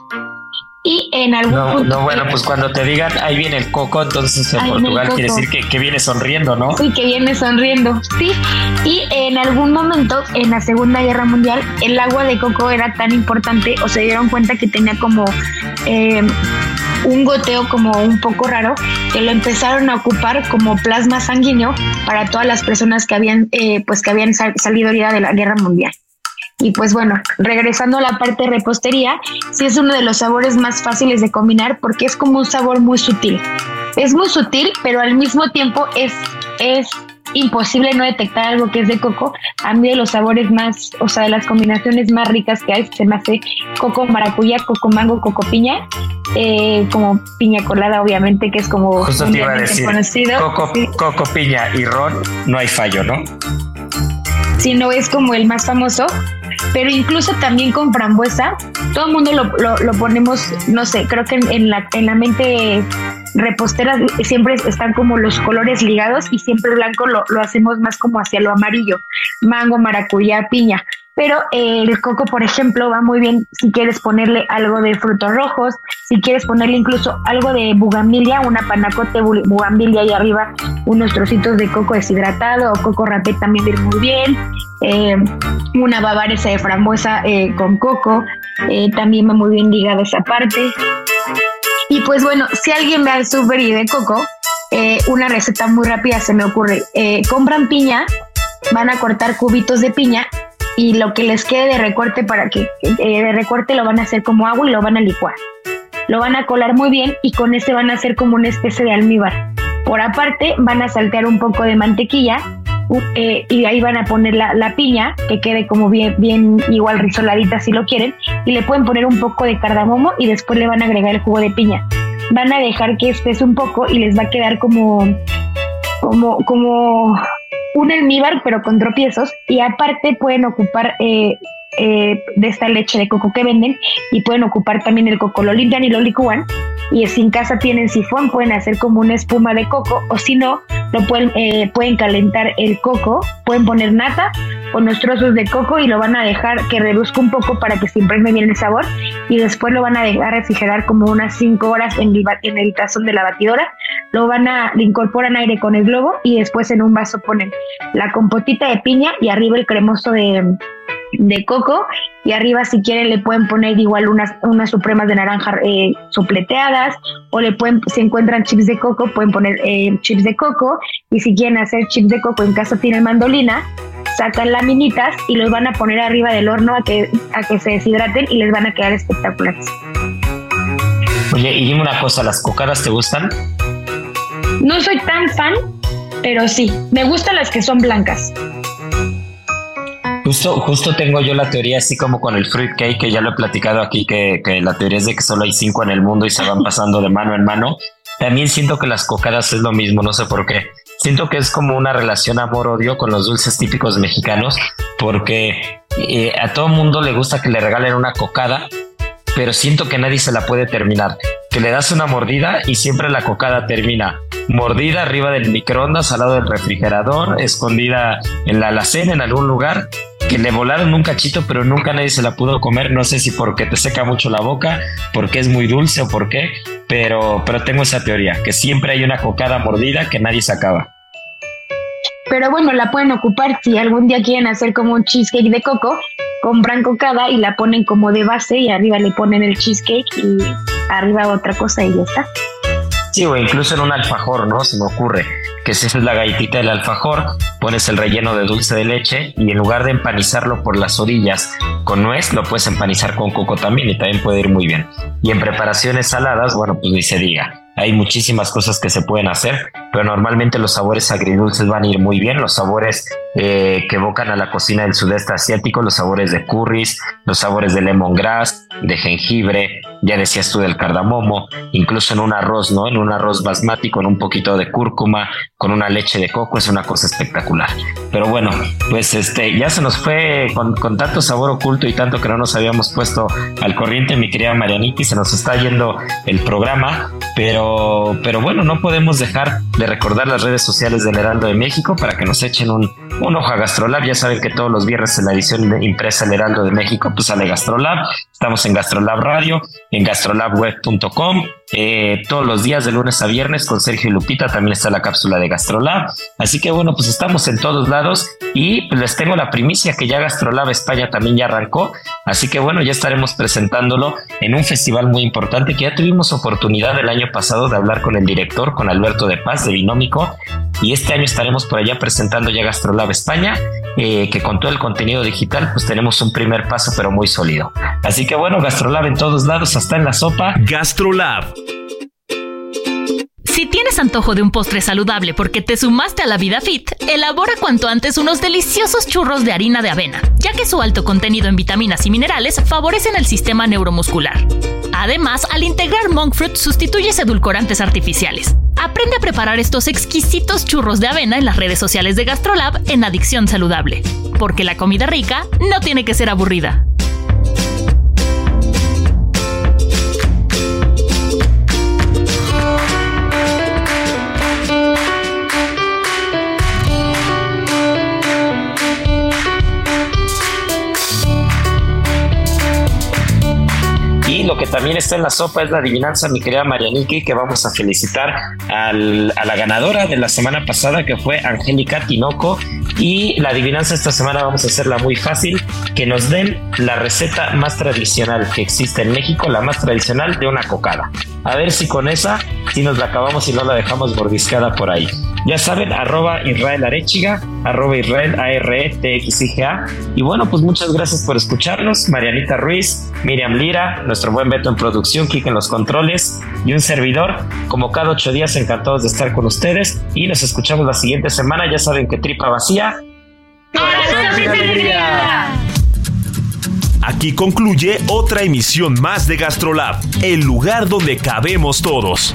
Y en algún no, punto. No, bueno, pues cuando te digan ahí viene el coco, entonces en Portugal quiere decir que, que, viene sonriendo, ¿no? Sí, que viene sonriendo, sí. Y en algún momento, en la Segunda Guerra Mundial, el agua de coco era tan importante, o se dieron cuenta que tenía como eh, un goteo como un poco raro, que lo empezaron a ocupar como plasma sanguíneo para todas las personas que habían, eh, pues que habían sal salido herida de la Guerra Mundial. Y pues bueno, regresando a la parte de repostería, sí es uno de los sabores más fáciles de combinar porque es como un sabor muy sutil. Es muy sutil, pero al mismo tiempo es, es imposible no detectar algo que es de coco. A mí de los sabores más, o sea, de las combinaciones más ricas que hay, se me hace coco maracuyá, coco mango, coco piña, eh, como piña colada, obviamente, que es como Justo te iba a decir, conocido. Coco, sí. coco, piña y ron, no hay fallo, ¿no? Sí, no es como el más famoso, pero incluso también con frambuesa, todo el mundo lo, lo, lo, ponemos, no sé, creo que en, en, la, en la mente repostera siempre están como los colores ligados y siempre blanco lo, lo hacemos más como hacia lo amarillo, mango, maracuyá, piña. Pero el coco, por ejemplo, va muy bien si quieres ponerle algo de frutos rojos, si quieres ponerle incluso algo de bugambilia, una panacote bugambilia y arriba unos trocitos de coco deshidratado o coco rapé también viene muy bien, eh, una bavaresa de frambuesa eh, con coco, eh, también va muy bien ligada esa parte. Y pues bueno, si alguien ve al super y de coco, una receta muy rápida se me ocurre. Compran piña, van a cortar cubitos de piña y lo que les quede de recorte para que eh, de recorte lo van a hacer como agua y lo van a licuar. Lo van a colar muy bien y con este van a hacer como una especie de almíbar. Por aparte van a saltear un poco de mantequilla eh, y ahí van a poner la, la, piña que quede como bien, bien igual rizoladita si lo quieren y le pueden poner un poco de cardamomo y después le van a agregar el jugo de piña. Van a dejar que espese un poco y les va a quedar como como como un almíbar pero con tropiezos y aparte pueden ocupar eh, eh, de esta leche de coco que venden y pueden ocupar también el coco, lo limpian y lo licúan y si en casa tienen sifón pueden hacer como una espuma de coco o si no lo pueden, eh, pueden calentar el coco, pueden poner nata o unos trozos de coco y lo van a dejar que reduzca un poco para que se impregne bien el sabor y después lo van a dejar refrigerar como unas 5 horas en el, tazón de la batidora, lo van a, le incorporan aire con el globo y después en un vaso ponen la compotita de piña y arriba el cremoso de, de coco y arriba si quieren le pueden poner igual unas, unas supremas de naranja eh, supleteadas o le pueden, si encuentran chips de coco, pueden poner eh, chips de coco y si quieren hacer chips de coco en casa tienen mandolina, sacan laminitas y los van a poner arriba del horno a que, a que se deshidraten y les van a quedar espectaculares. Oye, y dime una cosa, ¿las cocadas te gustan? No soy tan fan, pero sí, me gustan las que son blancas. Justo, justo tengo yo la teoría así como con el fruit cake, que ya lo he platicado aquí, que, que, la teoría es de que solo hay cinco en el mundo y se van pasando de mano en mano. También siento que las cocadas es lo mismo, no sé por qué. Siento que es como una relación amor-odio con los dulces típicos mexicanos, porque eh, a todo mundo le gusta que le regalen una cocada, pero siento que nadie se la puede terminar. Que le das una mordida y siempre la cocada termina mordida arriba del microondas, al lado del refrigerador, escondida en la alacena en algún lugar, que le volaron un cachito, pero nunca nadie se la pudo comer. No sé si porque te seca mucho la boca, porque es muy dulce o por qué, pero, pero tengo esa teoría, que siempre hay una cocada mordida que nadie se acaba. Pero bueno, la pueden ocupar si algún día quieren hacer como un cheesecake de coco, compran cocada y la ponen como de base y arriba le ponen el cheesecake y arriba otra cosa y ya está. Sí, o incluso en un alfajor, ¿no? Se me ocurre que si es la galletita del alfajor, pones el relleno de dulce de leche y en lugar de empanizarlo por las orillas con nuez, lo puedes empanizar con coco también y también puede ir muy bien. Y en preparaciones saladas, bueno, pues ni se diga. Hay muchísimas cosas que se pueden hacer, pero normalmente los sabores agridulces van a ir muy bien. Los sabores eh, que evocan a la cocina del sudeste asiático, los sabores de curries, los sabores de lemongrass, de jengibre, ya decías tú del cardamomo, incluso en un arroz, ¿no? En un arroz basmati con un poquito de cúrcuma, con una leche de coco, es una cosa espectacular. Pero bueno, pues este, ya se nos fue con, con tanto sabor oculto y tanto que no nos habíamos puesto al corriente, mi querida Marianita, y se nos está yendo el programa, pero, pero bueno, no podemos dejar de recordar las redes sociales del Heraldo de México para que nos echen un, un ojo a Gastrolab. Ya saben que todos los viernes en la edición impresa El Heraldo de México, pues sale Gastrolab. Estamos en Gastrolab Radio, en gastrolabweb.com. Eh, todos los días de lunes a viernes con Sergio y Lupita también está la cápsula de Gastrolab. Así que bueno, pues estamos en todos lados y pues les tengo la primicia que ya Gastrolab España también ya arrancó. Así que bueno, ya estaremos presentándolo en un festival muy importante que ya tuvimos oportunidad el año pasado de hablar con el director, con Alberto de Paz de Binómico. Y este año estaremos por allá presentando ya Gastrolab España, eh, que con todo el contenido digital pues tenemos un primer paso pero muy sólido. Así que bueno, Gastrolab en todos lados, hasta en la sopa. Gastrolab si tienes antojo de un postre saludable porque te sumaste a la vida fit, elabora cuanto antes unos deliciosos churros de harina de avena, ya que su alto contenido en vitaminas y minerales favorecen el sistema neuromuscular. Además, al integrar monk fruit sustituyes edulcorantes artificiales. Aprende a preparar estos exquisitos churros de avena en las redes sociales de GastroLab en Adicción Saludable, porque la comida rica no tiene que ser aburrida. Que también está en la sopa es la adivinanza, mi querida Marianiki, que vamos a felicitar a la ganadora de la semana pasada, que fue Angélica Tinoco. Y la adivinanza esta semana vamos a hacerla muy fácil, que nos den la receta más tradicional que existe en México, la más tradicional de una cocada. A ver si con esa, si nos la acabamos y no la dejamos mordiscada por ahí. Ya saben, arroba Israel Arechiga, arroba Israel a r e t x i g -A. Y bueno, pues muchas gracias por escucharnos. Marianita Ruiz, Miriam Lira, nuestro buen Beto en producción, Kike en los controles y un servidor. Como cada ocho días, encantados de estar con ustedes. Y nos escuchamos la siguiente semana. Ya saben que tripa vacía. Aquí concluye otra emisión más de Gastrolab, el lugar donde cabemos todos.